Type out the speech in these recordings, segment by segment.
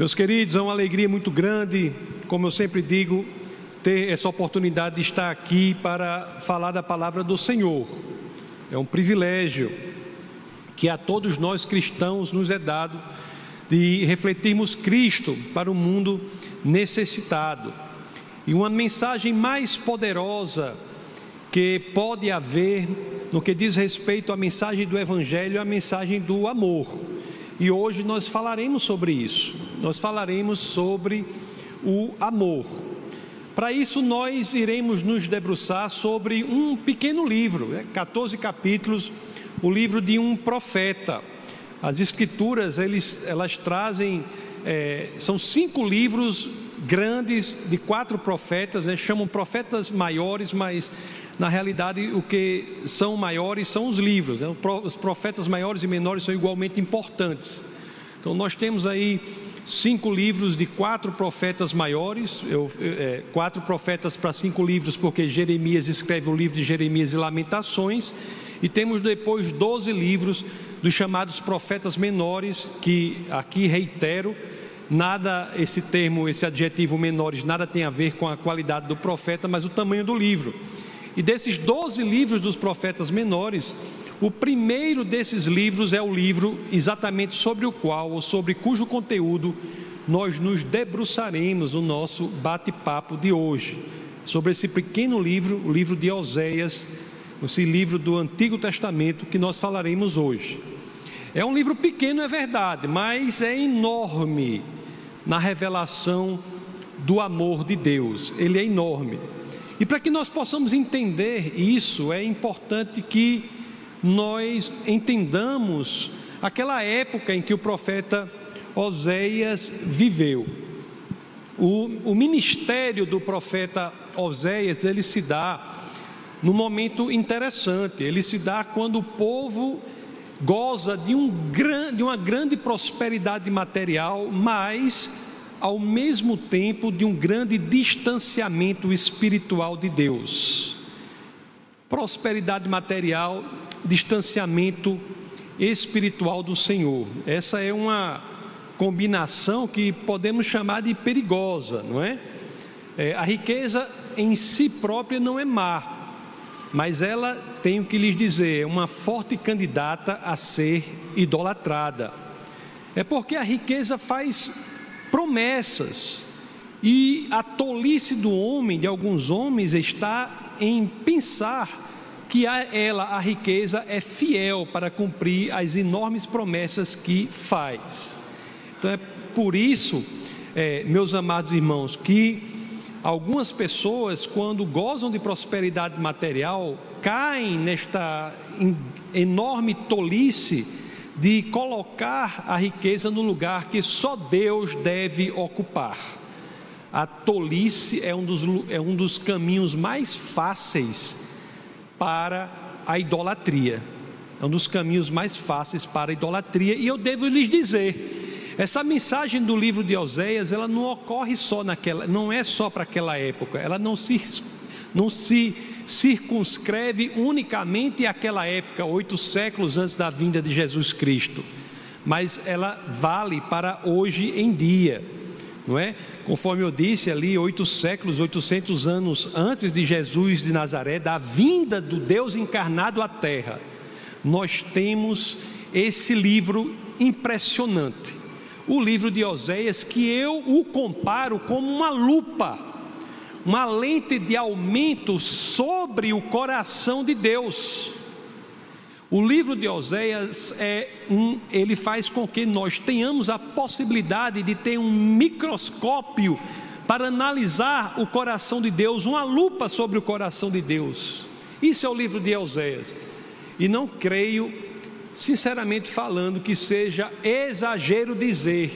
Meus queridos, é uma alegria muito grande, como eu sempre digo, ter essa oportunidade de estar aqui para falar da palavra do Senhor. É um privilégio que a todos nós cristãos nos é dado de refletirmos Cristo para o mundo necessitado. E uma mensagem mais poderosa que pode haver no que diz respeito à mensagem do Evangelho, é a mensagem do amor. E hoje nós falaremos sobre isso. Nós falaremos sobre o amor. Para isso, nós iremos nos debruçar sobre um pequeno livro, né? 14 capítulos, o livro de um profeta. As Escrituras, eles, elas trazem, é, são cinco livros grandes de quatro profetas, né? chamam profetas maiores, mas na realidade, o que são maiores são os livros. Né? Os profetas maiores e menores são igualmente importantes. Então, nós temos aí cinco livros de quatro profetas maiores, eu, é, quatro profetas para cinco livros, porque Jeremias escreve o livro de Jeremias e Lamentações, e temos depois doze livros dos chamados profetas menores, que aqui reitero, nada, esse termo, esse adjetivo menores, nada tem a ver com a qualidade do profeta, mas o tamanho do livro. E desses doze livros dos profetas menores, o primeiro desses livros é o livro exatamente sobre o qual, ou sobre cujo conteúdo, nós nos debruçaremos no nosso bate-papo de hoje. Sobre esse pequeno livro, o livro de Oséias, esse livro do Antigo Testamento que nós falaremos hoje. É um livro pequeno, é verdade, mas é enorme na revelação do amor de Deus. Ele é enorme. E para que nós possamos entender isso, é importante que nós entendamos aquela época em que o profeta Oséias viveu. O, o ministério do profeta Oséias, ele se dá num momento interessante, ele se dá quando o povo goza de, um, de uma grande prosperidade material, mas ao mesmo tempo de um grande distanciamento espiritual de Deus. Prosperidade material, distanciamento espiritual do Senhor. Essa é uma combinação que podemos chamar de perigosa, não é? é a riqueza em si própria não é má, mas ela tem o que lhes dizer, é uma forte candidata a ser idolatrada. É porque a riqueza faz promessas. E a tolice do homem, de alguns homens, está em pensar que a ela, a riqueza, é fiel para cumprir as enormes promessas que faz. Então é por isso, é, meus amados irmãos, que algumas pessoas, quando gozam de prosperidade material, caem nesta enorme tolice de colocar a riqueza no lugar que só Deus deve ocupar. A tolice é um dos, é um dos caminhos mais fáceis para a idolatria. É um dos caminhos mais fáceis para a idolatria. E eu devo lhes dizer, essa mensagem do livro de Oséias, ela não ocorre só naquela, não é só para aquela época, ela não se, não se circunscreve unicamente àquela época, oito séculos antes da vinda de Jesus Cristo, mas ela vale para hoje em dia, não é? Conforme eu disse ali, oito séculos, oitocentos anos antes de Jesus de Nazaré, da vinda do Deus encarnado à Terra, nós temos esse livro impressionante, o livro de Oséias, que eu o comparo como uma lupa uma lente de aumento sobre o coração de Deus. O livro de Oséias é um, ele faz com que nós tenhamos a possibilidade de ter um microscópio para analisar o coração de Deus, uma lupa sobre o coração de Deus. Isso é o livro de Oséias. E não creio, sinceramente falando, que seja exagero dizer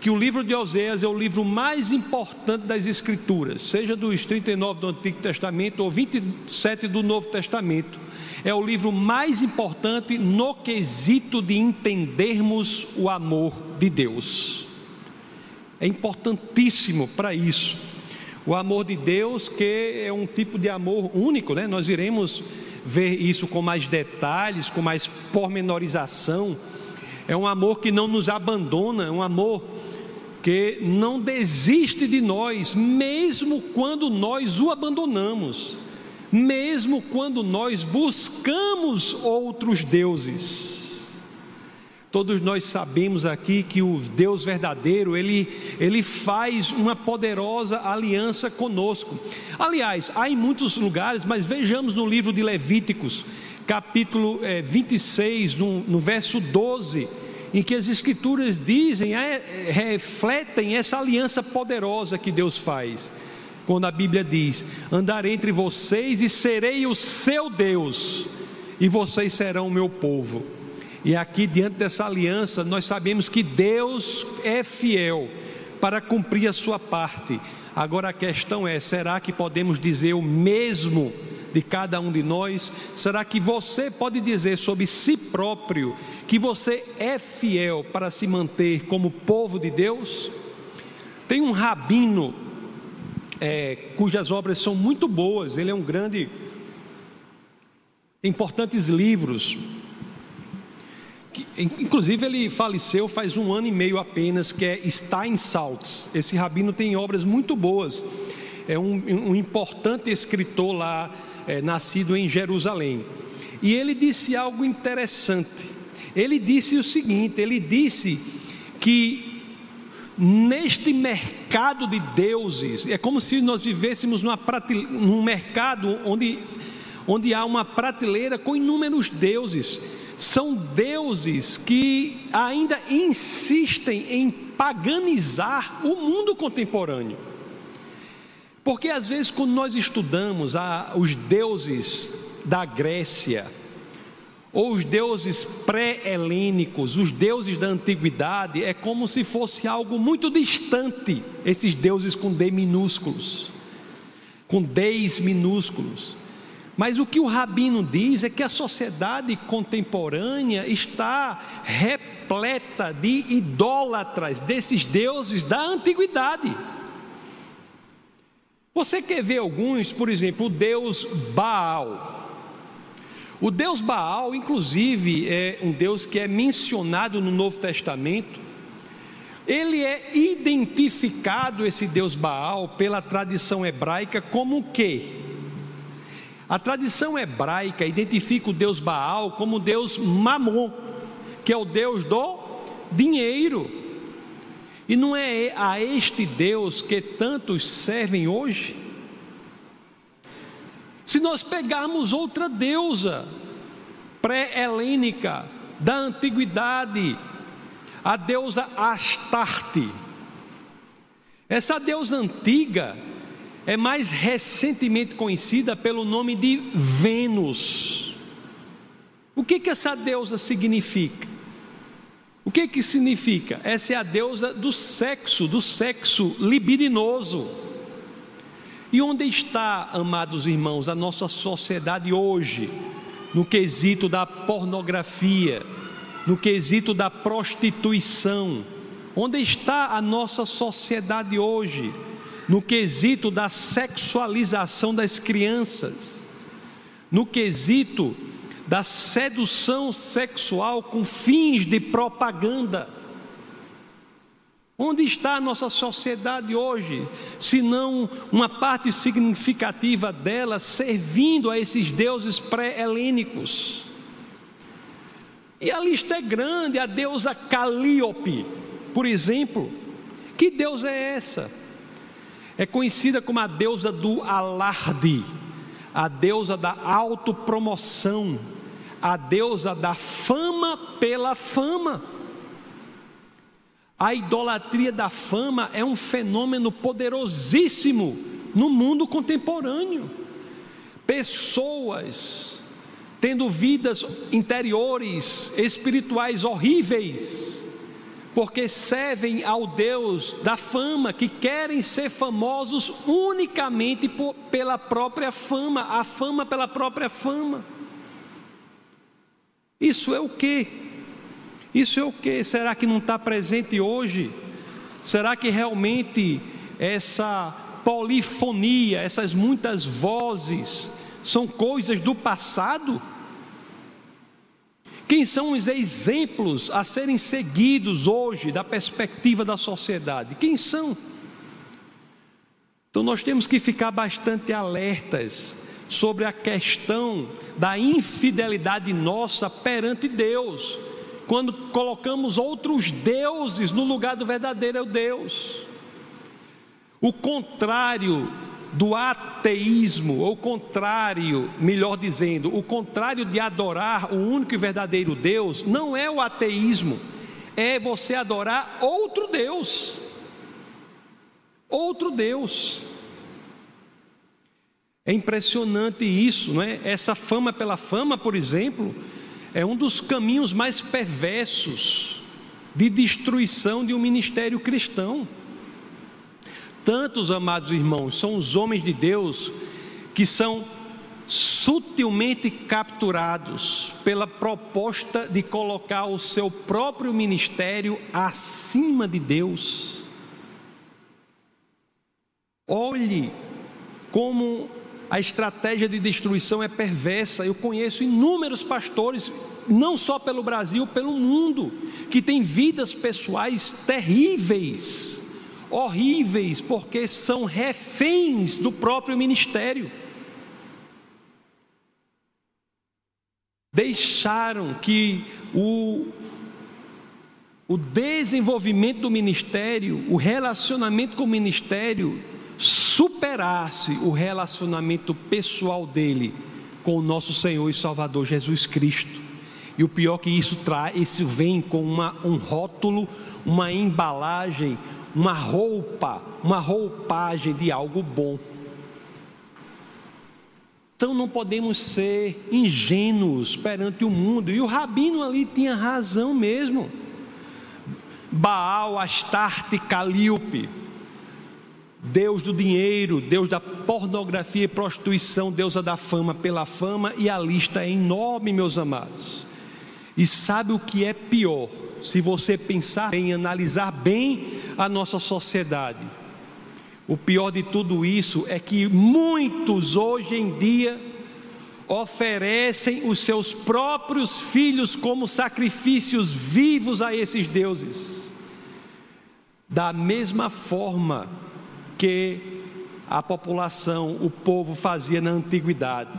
que o livro de Oséias é o livro mais importante das Escrituras, seja dos 39 do Antigo Testamento ou 27 do Novo Testamento. É o livro mais importante no quesito de entendermos o amor de Deus. É importantíssimo para isso. O amor de Deus, que é um tipo de amor único, né? Nós iremos ver isso com mais detalhes, com mais pormenorização. É um amor que não nos abandona, é um amor porque não desiste de nós, mesmo quando nós o abandonamos, mesmo quando nós buscamos outros deuses. Todos nós sabemos aqui que o Deus verdadeiro, ele, ele faz uma poderosa aliança conosco. Aliás, há em muitos lugares, mas vejamos no livro de Levíticos, capítulo é, 26, no, no verso 12, em que as Escrituras dizem, é, refletem essa aliança poderosa que Deus faz. Quando a Bíblia diz: Andarei entre vocês e serei o seu Deus, e vocês serão o meu povo. E aqui, diante dessa aliança, nós sabemos que Deus é fiel para cumprir a sua parte. Agora a questão é: será que podemos dizer o mesmo de cada um de nós? Será que você pode dizer sobre si próprio que você é fiel para se manter como povo de Deus? Tem um rabino é, cujas obras são muito boas, ele é um grande, importantes livros inclusive ele faleceu faz um ano e meio apenas, que é Stein Saltz. Esse rabino tem obras muito boas. É um, um importante escritor lá, é, nascido em Jerusalém. E ele disse algo interessante. Ele disse o seguinte: ele disse que neste mercado de deuses, é como se nós vivêssemos num mercado onde, onde há uma prateleira com inúmeros deuses são deuses que ainda insistem em paganizar o mundo contemporâneo. Porque às vezes, quando nós estudamos a, os deuses da Grécia, ou os deuses pré-helênicos, os deuses da antiguidade, é como se fosse algo muito distante, esses deuses com D minúsculos, com Ds minúsculos. Mas o que o rabino diz é que a sociedade contemporânea está repleta de idólatras, desses deuses da antiguidade. Você quer ver alguns, por exemplo, o deus Baal. O deus Baal, inclusive, é um deus que é mencionado no Novo Testamento. Ele é identificado, esse deus Baal, pela tradição hebraica, como o quê? A tradição hebraica identifica o deus Baal como o deus Mamon, que é o deus do dinheiro. E não é a este Deus que tantos servem hoje? Se nós pegarmos outra deusa pré-helênica da antiguidade, a deusa Astarte. Essa deusa antiga, é mais recentemente conhecida pelo nome de Vênus. O que que essa deusa significa? O que que significa? Essa é a deusa do sexo, do sexo libidinoso. E onde está, amados irmãos, a nossa sociedade hoje, no quesito da pornografia, no quesito da prostituição? Onde está a nossa sociedade hoje? no quesito da sexualização das crianças, no quesito da sedução sexual com fins de propaganda. Onde está a nossa sociedade hoje, se não uma parte significativa dela servindo a esses deuses pré-helênicos? E a lista é grande, a deusa Calíope, por exemplo. Que Deus é essa? É conhecida como a deusa do alarde, a deusa da autopromoção, a deusa da fama pela fama. A idolatria da fama é um fenômeno poderosíssimo no mundo contemporâneo. Pessoas tendo vidas interiores, espirituais horríveis, porque servem ao Deus da fama, que querem ser famosos unicamente por, pela própria fama, a fama pela própria fama. Isso é o que? Isso é o que? Será que não está presente hoje? Será que realmente essa polifonia, essas muitas vozes, são coisas do passado? Quem são os exemplos a serem seguidos hoje da perspectiva da sociedade? Quem são? Então nós temos que ficar bastante alertas sobre a questão da infidelidade nossa perante Deus, quando colocamos outros deuses no lugar do verdadeiro Deus. O contrário do ateísmo, ou contrário, melhor dizendo, o contrário de adorar o único e verdadeiro Deus, não é o ateísmo, é você adorar outro Deus. Outro Deus. É impressionante isso, não é? Essa fama pela fama, por exemplo, é um dos caminhos mais perversos de destruição de um ministério cristão. Tantos, amados irmãos, são os homens de Deus que são sutilmente capturados pela proposta de colocar o seu próprio ministério acima de Deus. Olhe como a estratégia de destruição é perversa. Eu conheço inúmeros pastores, não só pelo Brasil, pelo mundo, que têm vidas pessoais terríveis horríveis, porque são reféns do próprio ministério. Deixaram que o, o desenvolvimento do ministério, o relacionamento com o ministério, superasse o relacionamento pessoal dele com o nosso Senhor e Salvador Jesus Cristo. E o pior que isso traz, isso vem com uma, um rótulo, uma embalagem, uma roupa, uma roupagem de algo bom. Então não podemos ser ingênuos perante o mundo. E o rabino ali tinha razão mesmo. Baal, Astarte, Calíope, Deus do dinheiro, Deus da pornografia e prostituição, deusa da fama pela fama, e a lista é enorme, meus amados. E sabe o que é pior? Se você pensar em analisar bem a nossa sociedade. O pior de tudo isso é que muitos hoje em dia oferecem os seus próprios filhos como sacrifícios vivos a esses deuses. Da mesma forma que a população, o povo fazia na antiguidade.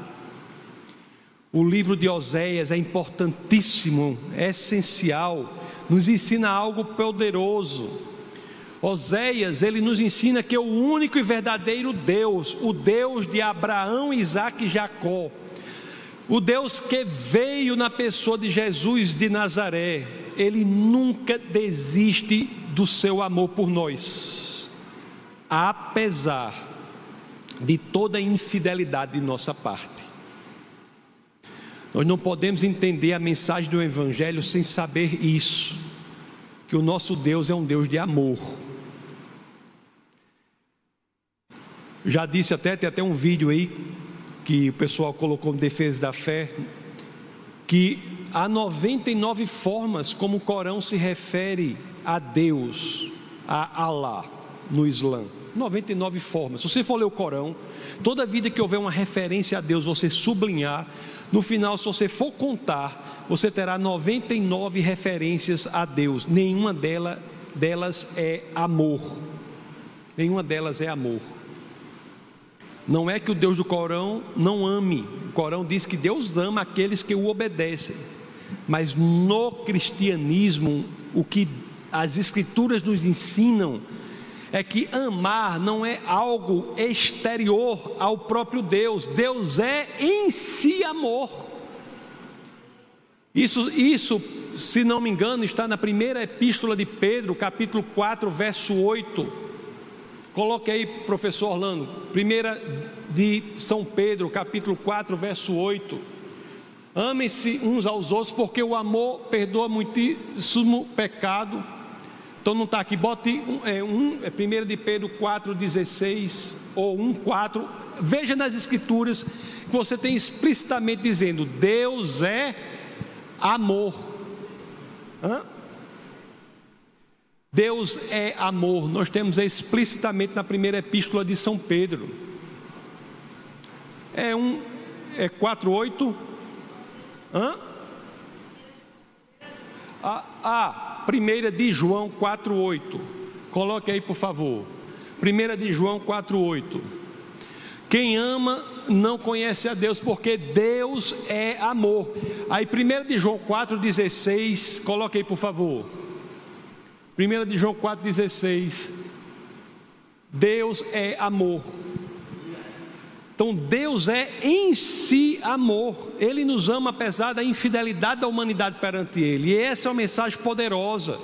O livro de Oséias é importantíssimo, é essencial, nos ensina algo poderoso. Oséias, ele nos ensina que o único e verdadeiro Deus, o Deus de Abraão, Isaac e Jacó, o Deus que veio na pessoa de Jesus de Nazaré, ele nunca desiste do seu amor por nós, apesar de toda a infidelidade de nossa parte. Nós não podemos entender a mensagem do Evangelho sem saber isso, que o nosso Deus é um Deus de amor. Já disse até, tem até um vídeo aí, que o pessoal colocou em defesa da fé, que há 99 formas como o Corão se refere a Deus, a Allah, no Islã. 99 formas. Se você for ler o Corão, toda vida que houver uma referência a Deus, você sublinhar, no final, se você for contar, você terá 99 referências a Deus. Nenhuma dela, delas é amor. Nenhuma delas é amor. Não é que o Deus do Corão não ame. O Corão diz que Deus ama aqueles que o obedecem. Mas no cristianismo, o que as escrituras nos ensinam é que amar não é algo exterior ao próprio Deus, Deus é em si amor. Isso, isso, se não me engano, está na primeira epístola de Pedro, capítulo 4, verso 8. Coloque aí, professor Orlando, primeira de São Pedro, capítulo 4, verso 8. Amem-se uns aos outros, porque o amor perdoa muitíssimo pecado então não está aqui, bote um, é, um, é 1 de Pedro 4,16 ou 1,4. Veja nas escrituras que você tem explicitamente dizendo: Deus é amor. Hã? Deus é amor. Nós temos explicitamente na primeira epístola de São Pedro. É um é 4:8. Hã? A, a primeira de João 4,8. Coloque aí, por favor. Primeira de João 4,8. Quem ama não conhece a Deus, porque Deus é amor. Aí, 1 de João 4,16, coloque aí, por favor. 1 de João 4,16. Deus é amor. Então Deus é em si amor. Ele nos ama apesar da infidelidade da humanidade perante Ele. E essa é uma mensagem poderosa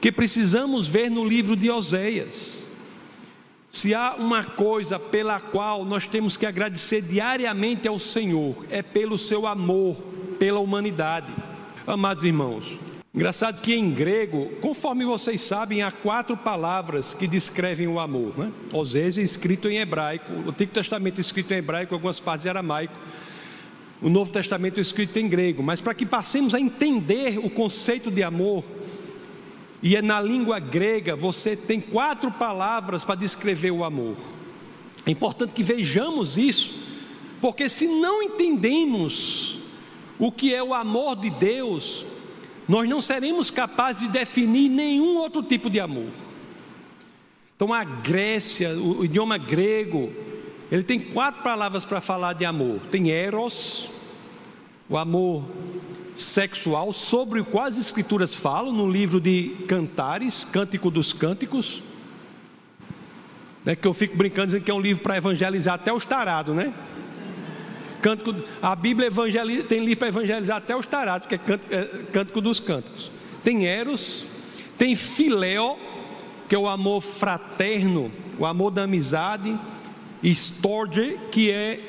que precisamos ver no livro de Oséias. Se há uma coisa pela qual nós temos que agradecer diariamente ao Senhor, é pelo seu amor pela humanidade. Amados irmãos, Engraçado que em grego, conforme vocês sabem, há quatro palavras que descrevem o amor. Né? Osés é escrito em hebraico, o Antigo Testamento é escrito em hebraico, algumas partes em aramaico, o Novo Testamento é escrito em grego. Mas para que passemos a entender o conceito de amor, e é na língua grega, você tem quatro palavras para descrever o amor. É importante que vejamos isso, porque se não entendemos o que é o amor de Deus, nós não seremos capazes de definir nenhum outro tipo de amor. Então a Grécia, o idioma grego, ele tem quatro palavras para falar de amor: tem eros, o amor sexual, sobre o qual as escrituras falam no livro de Cantares, Cântico dos Cânticos. É que eu fico brincando dizendo que é um livro para evangelizar até os tarados, né? Cântico, a Bíblia tem livro para evangelizar até os tarados, que é cântico, é cântico dos cânticos. Tem Eros, tem Filéo, que é o amor fraterno, o amor da amizade, e Storge, que é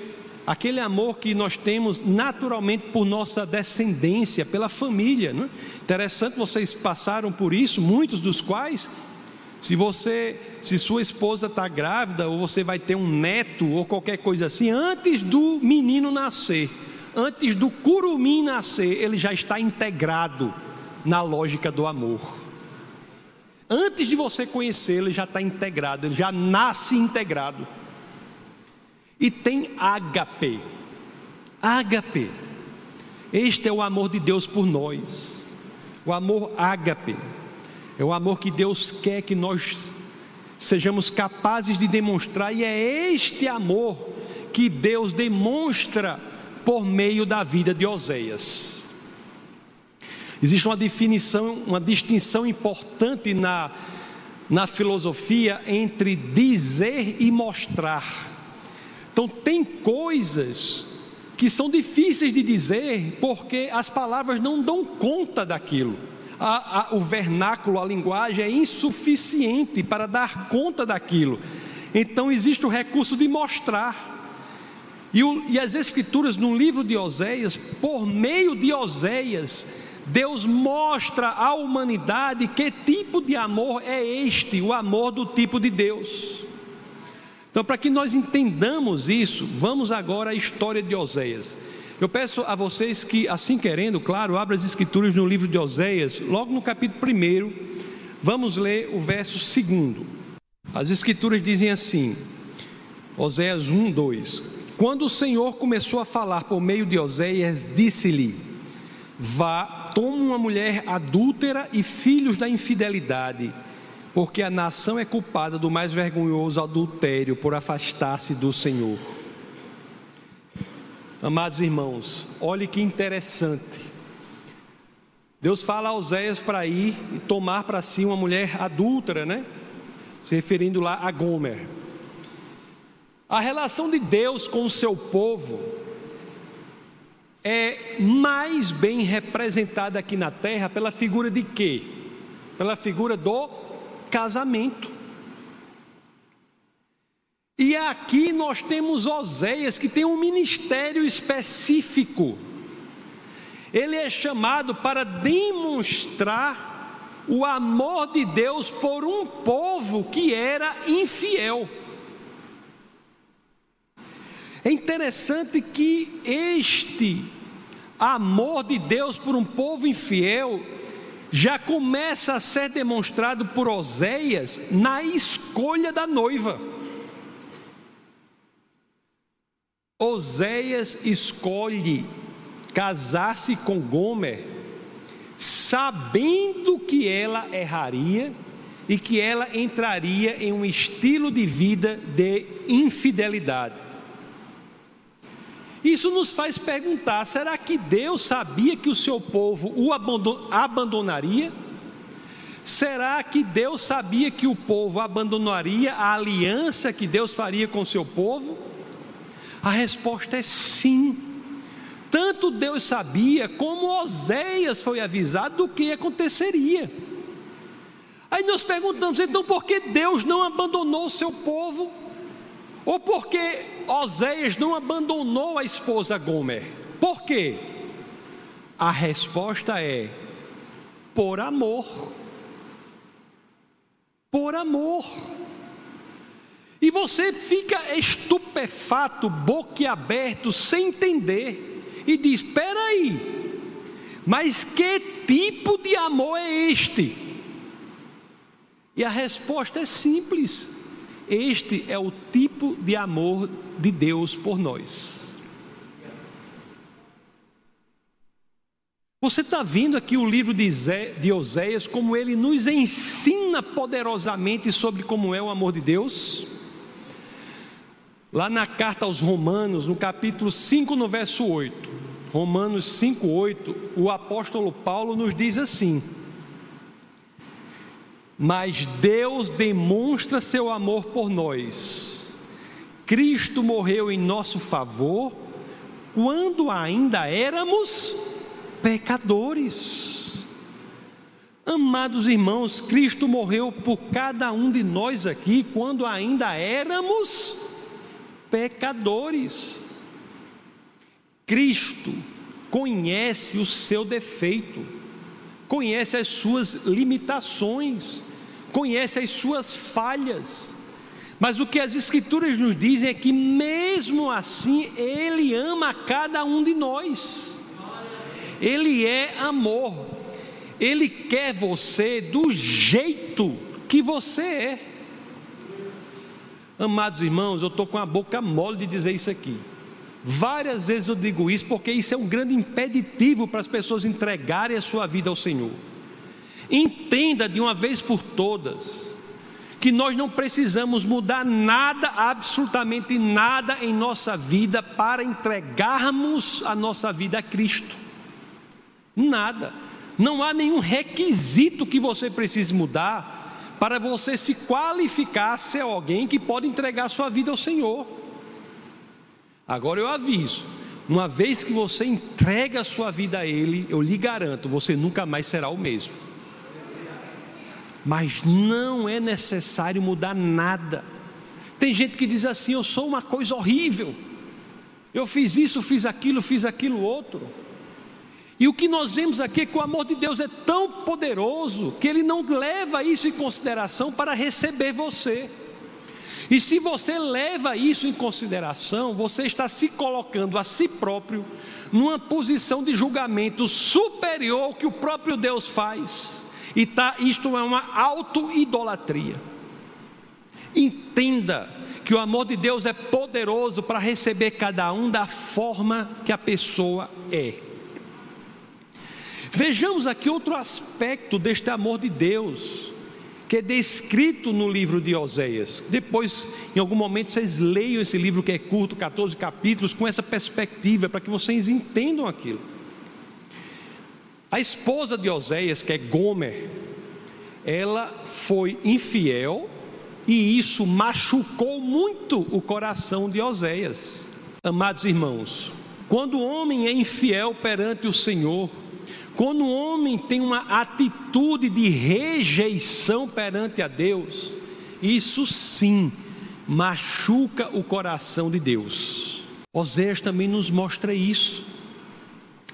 aquele amor que nós temos naturalmente por nossa descendência, pela família. Né? Interessante, vocês passaram por isso, muitos dos quais se você, se sua esposa está grávida, ou você vai ter um neto, ou qualquer coisa assim, antes do menino nascer, antes do curumim nascer, ele já está integrado na lógica do amor. Antes de você conhecê-lo, ele já está integrado, ele já nasce integrado. E tem ágape. Ágape. Este é o amor de Deus por nós. O amor ágape. É o amor que Deus quer que nós sejamos capazes de demonstrar, e é este amor que Deus demonstra por meio da vida de Oséias. Existe uma definição, uma distinção importante na, na filosofia entre dizer e mostrar. Então, tem coisas que são difíceis de dizer porque as palavras não dão conta daquilo a, a, o vernáculo, a linguagem é insuficiente para dar conta daquilo. Então existe o recurso de mostrar. E, o, e as Escrituras, no livro de Oséias, por meio de Oséias, Deus mostra à humanidade que tipo de amor é este, o amor do tipo de Deus. Então, para que nós entendamos isso, vamos agora à história de Oséias. Eu peço a vocês que, assim querendo, claro, abra as escrituras no livro de Oséias, logo no capítulo 1, vamos ler o verso 2. As escrituras dizem assim, Oséias 1, 2: Quando o Senhor começou a falar por meio de Oséias, disse-lhe: Vá, toma uma mulher adúltera e filhos da infidelidade, porque a nação é culpada do mais vergonhoso adultério por afastar-se do Senhor. Amados irmãos, olhe que interessante. Deus fala a Oséias para ir e tomar para si uma mulher adúltera, né? Se referindo lá a Gomer. A relação de Deus com o seu povo é mais bem representada aqui na terra pela figura de quê? Pela figura do casamento. E aqui nós temos Oséias, que tem um ministério específico. Ele é chamado para demonstrar o amor de Deus por um povo que era infiel. É interessante que este amor de Deus por um povo infiel já começa a ser demonstrado por Oséias na escolha da noiva. Oséias escolhe casar-se com Gomer, sabendo que ela erraria e que ela entraria em um estilo de vida de infidelidade. Isso nos faz perguntar: será que Deus sabia que o seu povo o abandonaria? Será que Deus sabia que o povo abandonaria a aliança que Deus faria com o seu povo? A resposta é sim. Tanto Deus sabia, como Oséias foi avisado do que aconteceria. Aí nós perguntamos, então por que Deus não abandonou o seu povo? Ou por que Oséias não abandonou a esposa Gomer? Por quê? A resposta é: por amor. Por amor. E você fica estupefato, boquiaberto, sem entender e diz: espera aí, mas que tipo de amor é este? E a resposta é simples: este é o tipo de amor de Deus por nós. Você está vendo aqui o livro de, de Oséias, como ele nos ensina poderosamente sobre como é o amor de Deus? Lá na carta aos Romanos, no capítulo 5, no verso 8, Romanos 5,8, o apóstolo Paulo nos diz assim: Mas Deus demonstra seu amor por nós. Cristo morreu em nosso favor quando ainda éramos pecadores. Amados irmãos, Cristo morreu por cada um de nós aqui quando ainda éramos pecadores. Cristo conhece o seu defeito, conhece as suas limitações, conhece as suas falhas. Mas o que as Escrituras nos dizem é que, mesmo assim, Ele ama cada um de nós. Ele é amor. Ele quer você do jeito que você é. Amados irmãos, eu estou com a boca mole de dizer isso aqui. Várias vezes eu digo isso porque isso é um grande impeditivo para as pessoas entregarem a sua vida ao Senhor. Entenda de uma vez por todas que nós não precisamos mudar nada, absolutamente nada em nossa vida para entregarmos a nossa vida a Cristo. Nada. Não há nenhum requisito que você precise mudar para você se qualificar a ser alguém que pode entregar sua vida ao Senhor. Agora eu aviso: uma vez que você entrega a sua vida a Ele, eu lhe garanto, você nunca mais será o mesmo. Mas não é necessário mudar nada. Tem gente que diz assim: eu sou uma coisa horrível, eu fiz isso, fiz aquilo, fiz aquilo outro. E o que nós vemos aqui é que o amor de Deus é tão poderoso que Ele não leva isso em consideração para receber você. E se você leva isso em consideração, você está se colocando a si próprio numa posição de julgamento superior que o próprio Deus faz. E tá, isto é uma auto-idolatria. Entenda que o amor de Deus é poderoso para receber cada um da forma que a pessoa é. Vejamos aqui outro aspecto deste amor de Deus que é descrito no livro de Oséias. Depois, em algum momento, vocês leiam esse livro que é curto, 14 capítulos, com essa perspectiva, para que vocês entendam aquilo. A esposa de Oséias, que é Gomer, ela foi infiel e isso machucou muito o coração de Oséias. Amados irmãos, quando o homem é infiel perante o Senhor, quando o homem tem uma atitude de rejeição perante a Deus, isso sim machuca o coração de Deus. Oséias também nos mostra isso.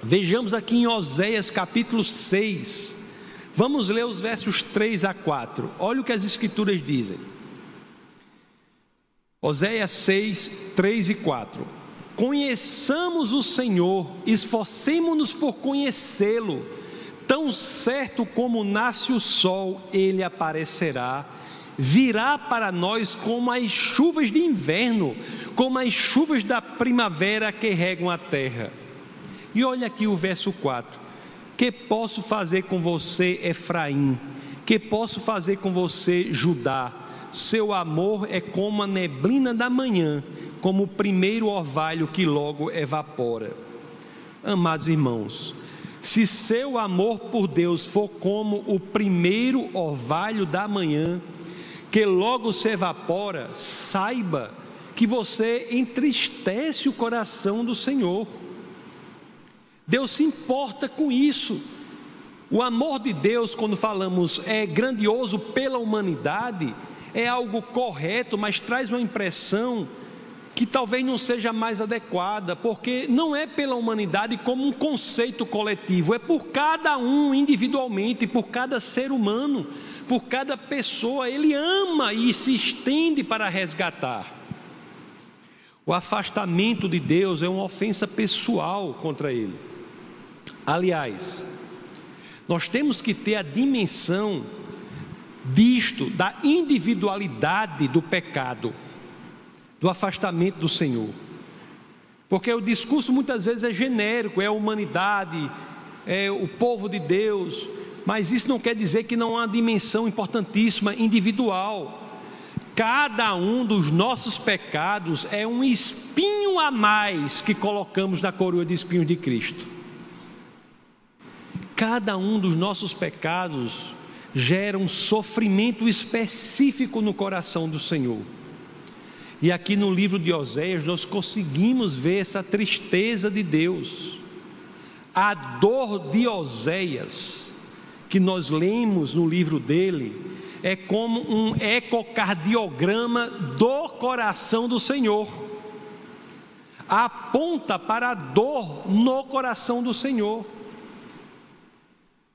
Vejamos aqui em Oséias capítulo 6. Vamos ler os versos 3 a 4. Olha o que as escrituras dizem. Oséias 6, 3 e 4. Conheçamos o Senhor, esforcemos-nos por conhecê-lo. Tão certo como nasce o sol, ele aparecerá. Virá para nós como as chuvas de inverno, como as chuvas da primavera que regam a terra. E olha aqui o verso 4: Que posso fazer com você, Efraim? Que posso fazer com você, Judá? Seu amor é como a neblina da manhã, como o primeiro orvalho que logo evapora. Amados irmãos, se seu amor por Deus for como o primeiro orvalho da manhã, que logo se evapora, saiba que você entristece o coração do Senhor. Deus se importa com isso. O amor de Deus, quando falamos é grandioso pela humanidade, é algo correto, mas traz uma impressão que talvez não seja mais adequada, porque não é pela humanidade como um conceito coletivo, é por cada um individualmente, por cada ser humano, por cada pessoa. Ele ama e se estende para resgatar. O afastamento de Deus é uma ofensa pessoal contra ele. Aliás, nós temos que ter a dimensão disto, da individualidade do pecado, do afastamento do Senhor. Porque o discurso muitas vezes é genérico, é a humanidade, é o povo de Deus, mas isso não quer dizer que não há dimensão importantíssima individual. Cada um dos nossos pecados é um espinho a mais que colocamos na coroa de espinhos de Cristo. Cada um dos nossos pecados gera um sofrimento específico no coração do Senhor. E aqui no livro de Oséias nós conseguimos ver essa tristeza de Deus. A dor de Oséias, que nós lemos no livro dele, é como um ecocardiograma do coração do Senhor. Aponta para a dor no coração do Senhor.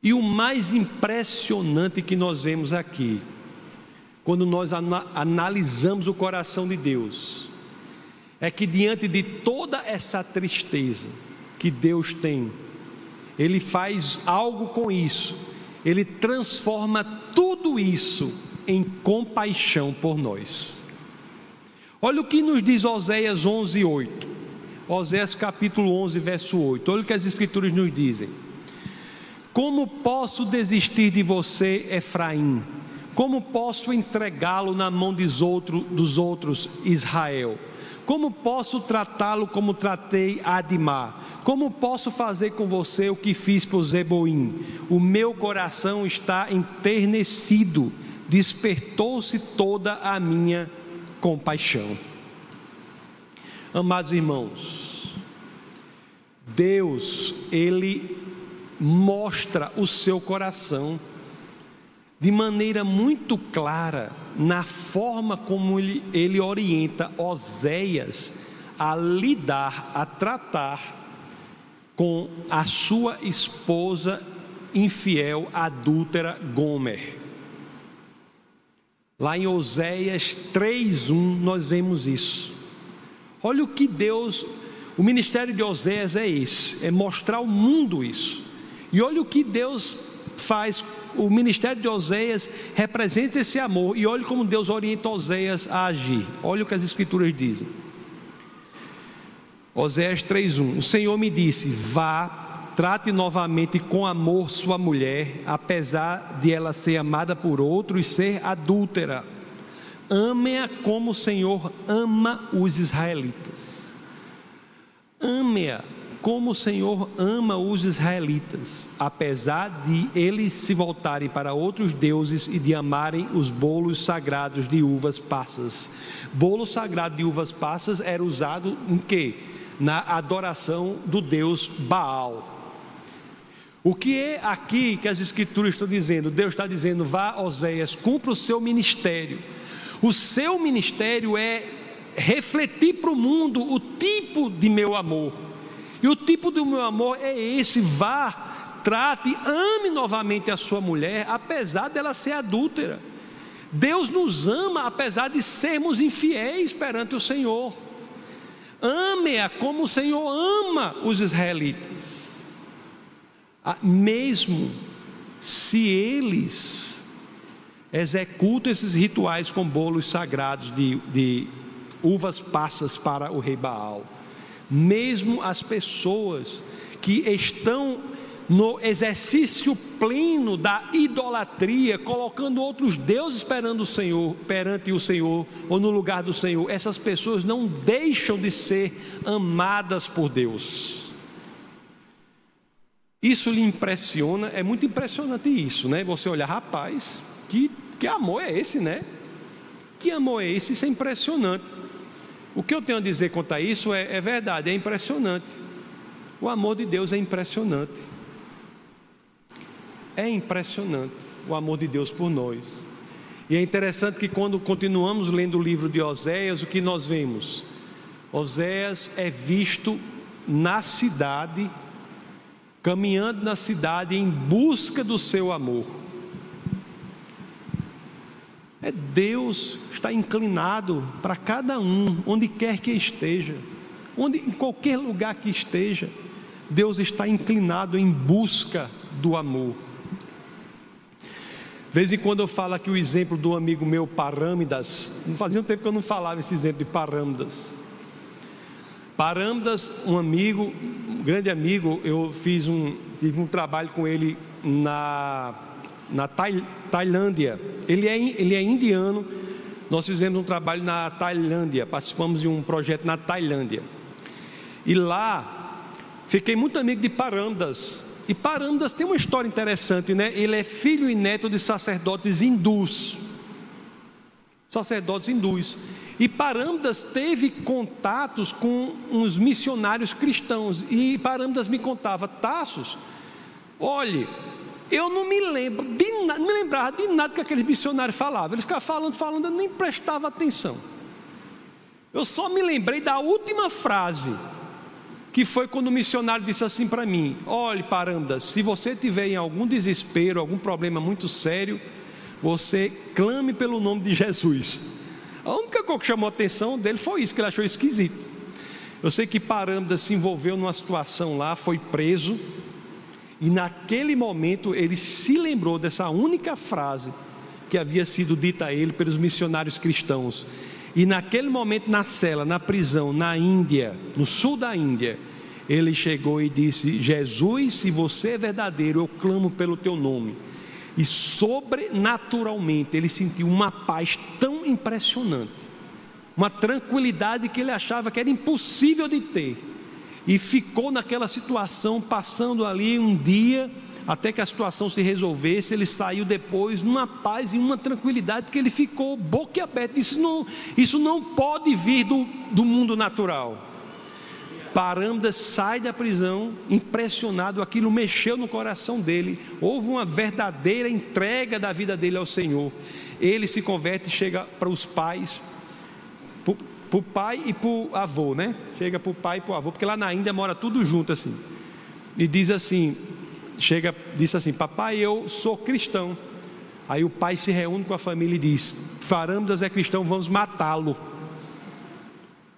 E o mais impressionante que nós vemos aqui, quando nós analisamos o coração de Deus, é que diante de toda essa tristeza que Deus tem, Ele faz algo com isso ele transforma tudo isso em compaixão por nós. Olha o que nos diz Oséias 11, 8. Oséias capítulo 11, verso 8. Olha o que as escrituras nos dizem. Como posso desistir de você, Efraim? Como posso entregá-lo na mão dos, outro, dos outros, Israel? Como posso tratá-lo como tratei Adimá? Como posso fazer com você o que fiz por Zeboim? O meu coração está enternecido, despertou-se toda a minha compaixão. Amados irmãos, Deus, Ele mostra o seu coração de maneira muito clara na forma como ele, ele orienta Oséias a lidar, a tratar com a sua esposa infiel, adúltera Gomer. Lá em Oséias 3:1 nós vemos isso. Olha o que Deus, o ministério de Oséias é esse, é mostrar ao mundo isso. E olha o que Deus faz o ministério de Oséias representa esse amor. E olhe como Deus orienta Oséias a agir. Olha o que as escrituras dizem. Oséias 3:1. O Senhor me disse: Vá, trate novamente com amor sua mulher, apesar de ela ser amada por outro e ser adúltera. Ame-a como o Senhor ama os israelitas. Ame-a como o Senhor ama os israelitas, apesar de eles se voltarem para outros deuses e de amarem os bolos sagrados de uvas passas. Bolo sagrado de uvas passas era usado em quê? Na adoração do deus Baal. O que é aqui que as escrituras estão dizendo? Deus está dizendo: vá, Oséias, cumpra o seu ministério. O seu ministério é refletir para o mundo o tipo de meu amor e o tipo do meu amor é esse: vá, trate, ame novamente a sua mulher, apesar dela ser adúltera. Deus nos ama apesar de sermos infiéis perante o Senhor. Ame-a como o Senhor ama os israelitas. Ah, mesmo se eles executam esses rituais com bolos sagrados de, de uvas passas para o rei Baal mesmo as pessoas que estão no exercício pleno da idolatria, colocando outros deuses esperando o Senhor, perante o Senhor ou no lugar do Senhor, essas pessoas não deixam de ser amadas por Deus. Isso lhe impressiona, é muito impressionante isso, né? Você olha, rapaz, que, que amor é esse, né? Que amor é esse? Isso é impressionante. O que eu tenho a dizer quanto a isso é, é verdade, é impressionante. O amor de Deus é impressionante. É impressionante o amor de Deus por nós. E é interessante que quando continuamos lendo o livro de Oséias, o que nós vemos? Oséias é visto na cidade, caminhando na cidade em busca do seu amor. É Deus está inclinado para cada um, onde quer que esteja, onde em qualquer lugar que esteja, Deus está inclinado em busca do amor. De vez em quando eu falo aqui o exemplo do amigo meu Parâmidas. Não fazia um tempo que eu não falava esse exemplo de Parâmidas. Parâmidas, um amigo, um grande amigo, eu fiz um, tive um trabalho com ele na, na Tailândia. Ele é, ele é indiano. Nós fizemos um trabalho na Tailândia, participamos de um projeto na Tailândia. E lá, fiquei muito amigo de Parâmidas. E Parandas tem uma história interessante, né? Ele é filho e neto de sacerdotes hindus. Sacerdotes hindus. E Parandas teve contatos com uns missionários cristãos. E Parandas me contava, Taços, olhe, eu não me lembro de nada, me lembrava de nada que aqueles missionários falavam. Eles ficavam falando, falando, eu nem prestava atenção. Eu só me lembrei da última frase que foi quando o missionário disse assim para mim: Olhe, Paranda, se você tiver em algum desespero, algum problema muito sério, você clame pelo nome de Jesus. A única coisa que chamou a atenção dele foi isso, que ele achou esquisito. Eu sei que Paranda se envolveu numa situação lá, foi preso, e naquele momento ele se lembrou dessa única frase que havia sido dita a ele pelos missionários cristãos. E naquele momento, na cela, na prisão, na Índia, no sul da Índia, ele chegou e disse: Jesus, se você é verdadeiro, eu clamo pelo teu nome. E sobrenaturalmente ele sentiu uma paz tão impressionante, uma tranquilidade que ele achava que era impossível de ter. E ficou naquela situação, passando ali um dia até que a situação se resolvesse, ele saiu depois numa paz e uma tranquilidade que ele ficou boquiaberto. Isso não, isso não pode vir do, do mundo natural. Paranda sai da prisão, impressionado, aquilo mexeu no coração dele. Houve uma verdadeira entrega da vida dele ao Senhor. Ele se converte e chega para os pais, para o pai e para o avô, né? Chega para o pai e para o avô, porque lá na Índia mora tudo junto assim. E diz assim: chega, disse assim: Papai, eu sou cristão. Aí o pai se reúne com a família e diz: Parâmbidas é cristão, vamos matá-lo.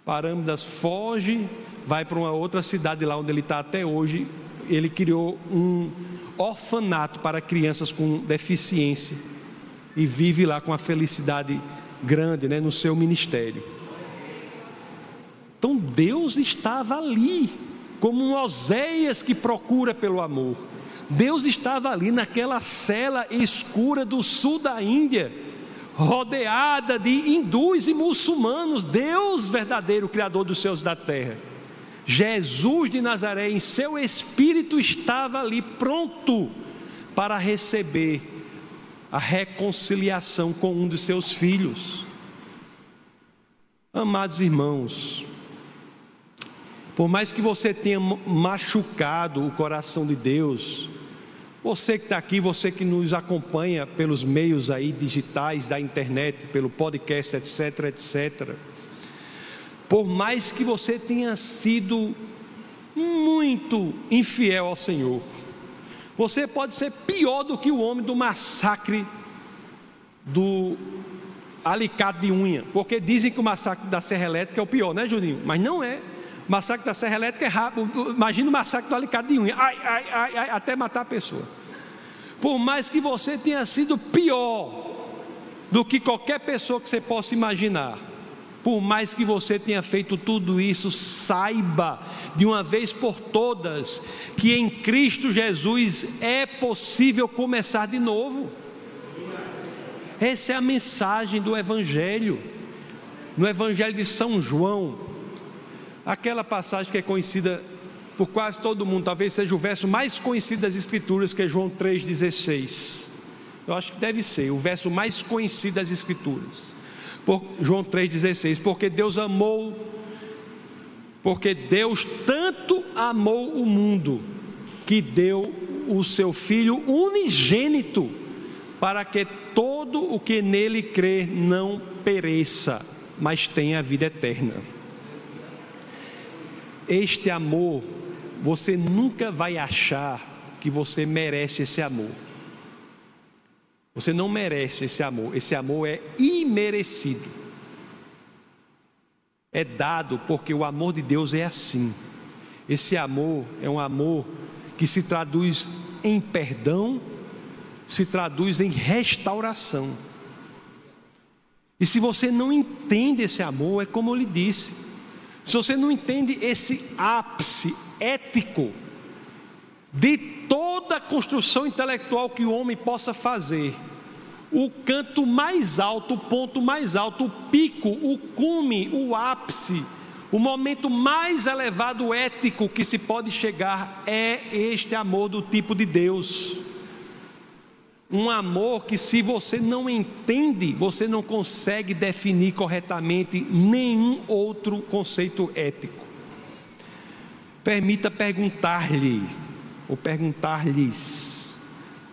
Parâmbidas foge, vai para uma outra cidade lá onde ele está até hoje. Ele criou um orfanato para crianças com deficiência e vive lá com a felicidade grande né, no seu ministério. Então Deus estava ali, como um Oséias que procura pelo amor. Deus estava ali naquela cela escura do sul da Índia, rodeada de hindus e muçulmanos, Deus verdadeiro, Criador dos céus e da terra. Jesus de Nazaré, em seu espírito, estava ali pronto para receber a reconciliação com um dos seus filhos. Amados irmãos, por mais que você tenha machucado o coração de Deus, você que está aqui, você que nos acompanha pelos meios aí digitais da internet, pelo podcast, etc, etc. Por mais que você tenha sido muito infiel ao Senhor, você pode ser pior do que o homem do massacre do alicate de unha, porque dizem que o massacre da Serra Elétrica é o pior, né, Juninho? Mas não é. Massacre da Serra Elétrica é rápido. Imagina o massacre do alicate de unha. Ai, ai, ai, ai, até matar a pessoa. Por mais que você tenha sido pior do que qualquer pessoa que você possa imaginar, Por mais que você tenha feito tudo isso, saiba de uma vez por todas que em Cristo Jesus é possível começar de novo. Essa é a mensagem do Evangelho. No Evangelho de São João, aquela passagem que é conhecida por quase todo mundo, talvez seja o verso mais conhecido das Escrituras, que é João 3,16. Eu acho que deve ser o verso mais conhecido das Escrituras. Por, João 3,16. Porque Deus amou, porque Deus tanto amou o mundo, que deu o seu Filho unigênito, para que todo o que nele crê não pereça, mas tenha a vida eterna. Este amor, você nunca vai achar que você merece esse amor. Você não merece esse amor, esse amor é imerecido. É dado porque o amor de Deus é assim. Esse amor é um amor que se traduz em perdão, se traduz em restauração. E se você não entende esse amor, é como eu lhe disse, se você não entende esse ápice ético de toda a construção intelectual que o homem possa fazer, o canto mais alto, o ponto mais alto, o pico, o cume, o ápice, o momento mais elevado ético que se pode chegar é este amor do tipo de Deus. Um amor que, se você não entende, você não consegue definir corretamente nenhum outro conceito ético. Permita perguntar-lhe, ou perguntar-lhes,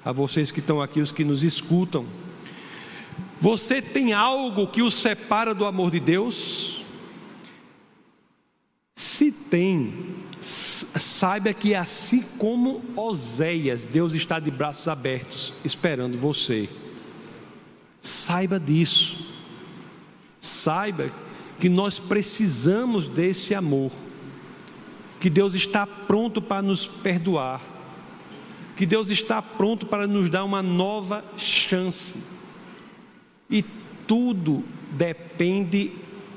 a vocês que estão aqui, os que nos escutam, você tem algo que o separa do amor de Deus? Se tem, saiba que assim como Oséias, Deus está de braços abertos esperando você. Saiba disso. Saiba que nós precisamos desse amor que Deus está pronto para nos perdoar, que Deus está pronto para nos dar uma nova chance. E tudo depende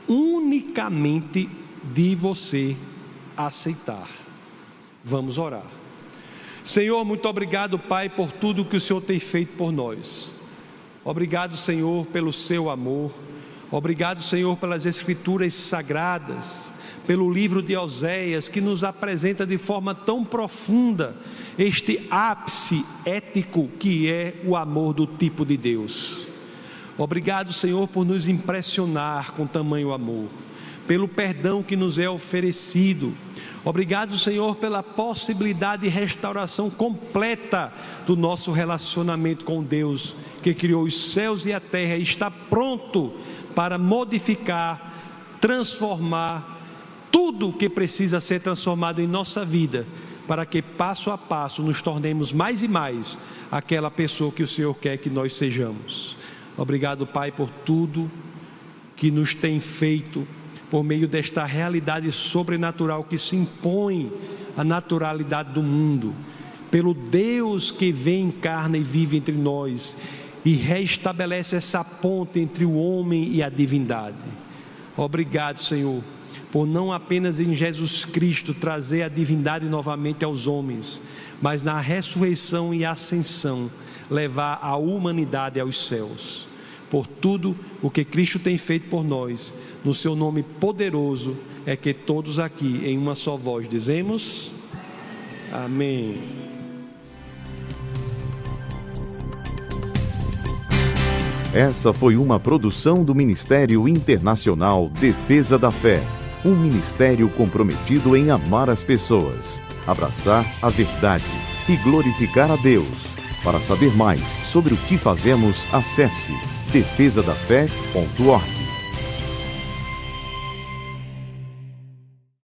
unicamente de você aceitar. Vamos orar. Senhor, muito obrigado, Pai, por tudo que o Senhor tem feito por nós. Obrigado, Senhor, pelo seu amor. Obrigado, Senhor, pelas escrituras sagradas pelo livro de Oséias, que nos apresenta de forma tão profunda este ápice ético que é o amor do tipo de Deus. Obrigado, Senhor, por nos impressionar com tamanho amor, pelo perdão que nos é oferecido. Obrigado, Senhor, pela possibilidade de restauração completa do nosso relacionamento com Deus, que criou os céus e a terra e está pronto para modificar, transformar tudo que precisa ser transformado em nossa vida, para que passo a passo nos tornemos mais e mais aquela pessoa que o Senhor quer que nós sejamos. Obrigado, Pai, por tudo que nos tem feito por meio desta realidade sobrenatural que se impõe à naturalidade do mundo, pelo Deus que vem, encarna e vive entre nós e restabelece essa ponte entre o homem e a divindade. Obrigado, Senhor por não apenas em Jesus Cristo trazer a divindade novamente aos homens, mas na ressurreição e ascensão levar a humanidade aos céus. Por tudo o que Cristo tem feito por nós, no seu nome poderoso, é que todos aqui, em uma só voz, dizemos: Amém. Essa foi uma produção do Ministério Internacional Defesa da Fé um ministério comprometido em amar as pessoas, abraçar a verdade e glorificar a Deus. Para saber mais sobre o que fazemos, acesse defesadafé.org.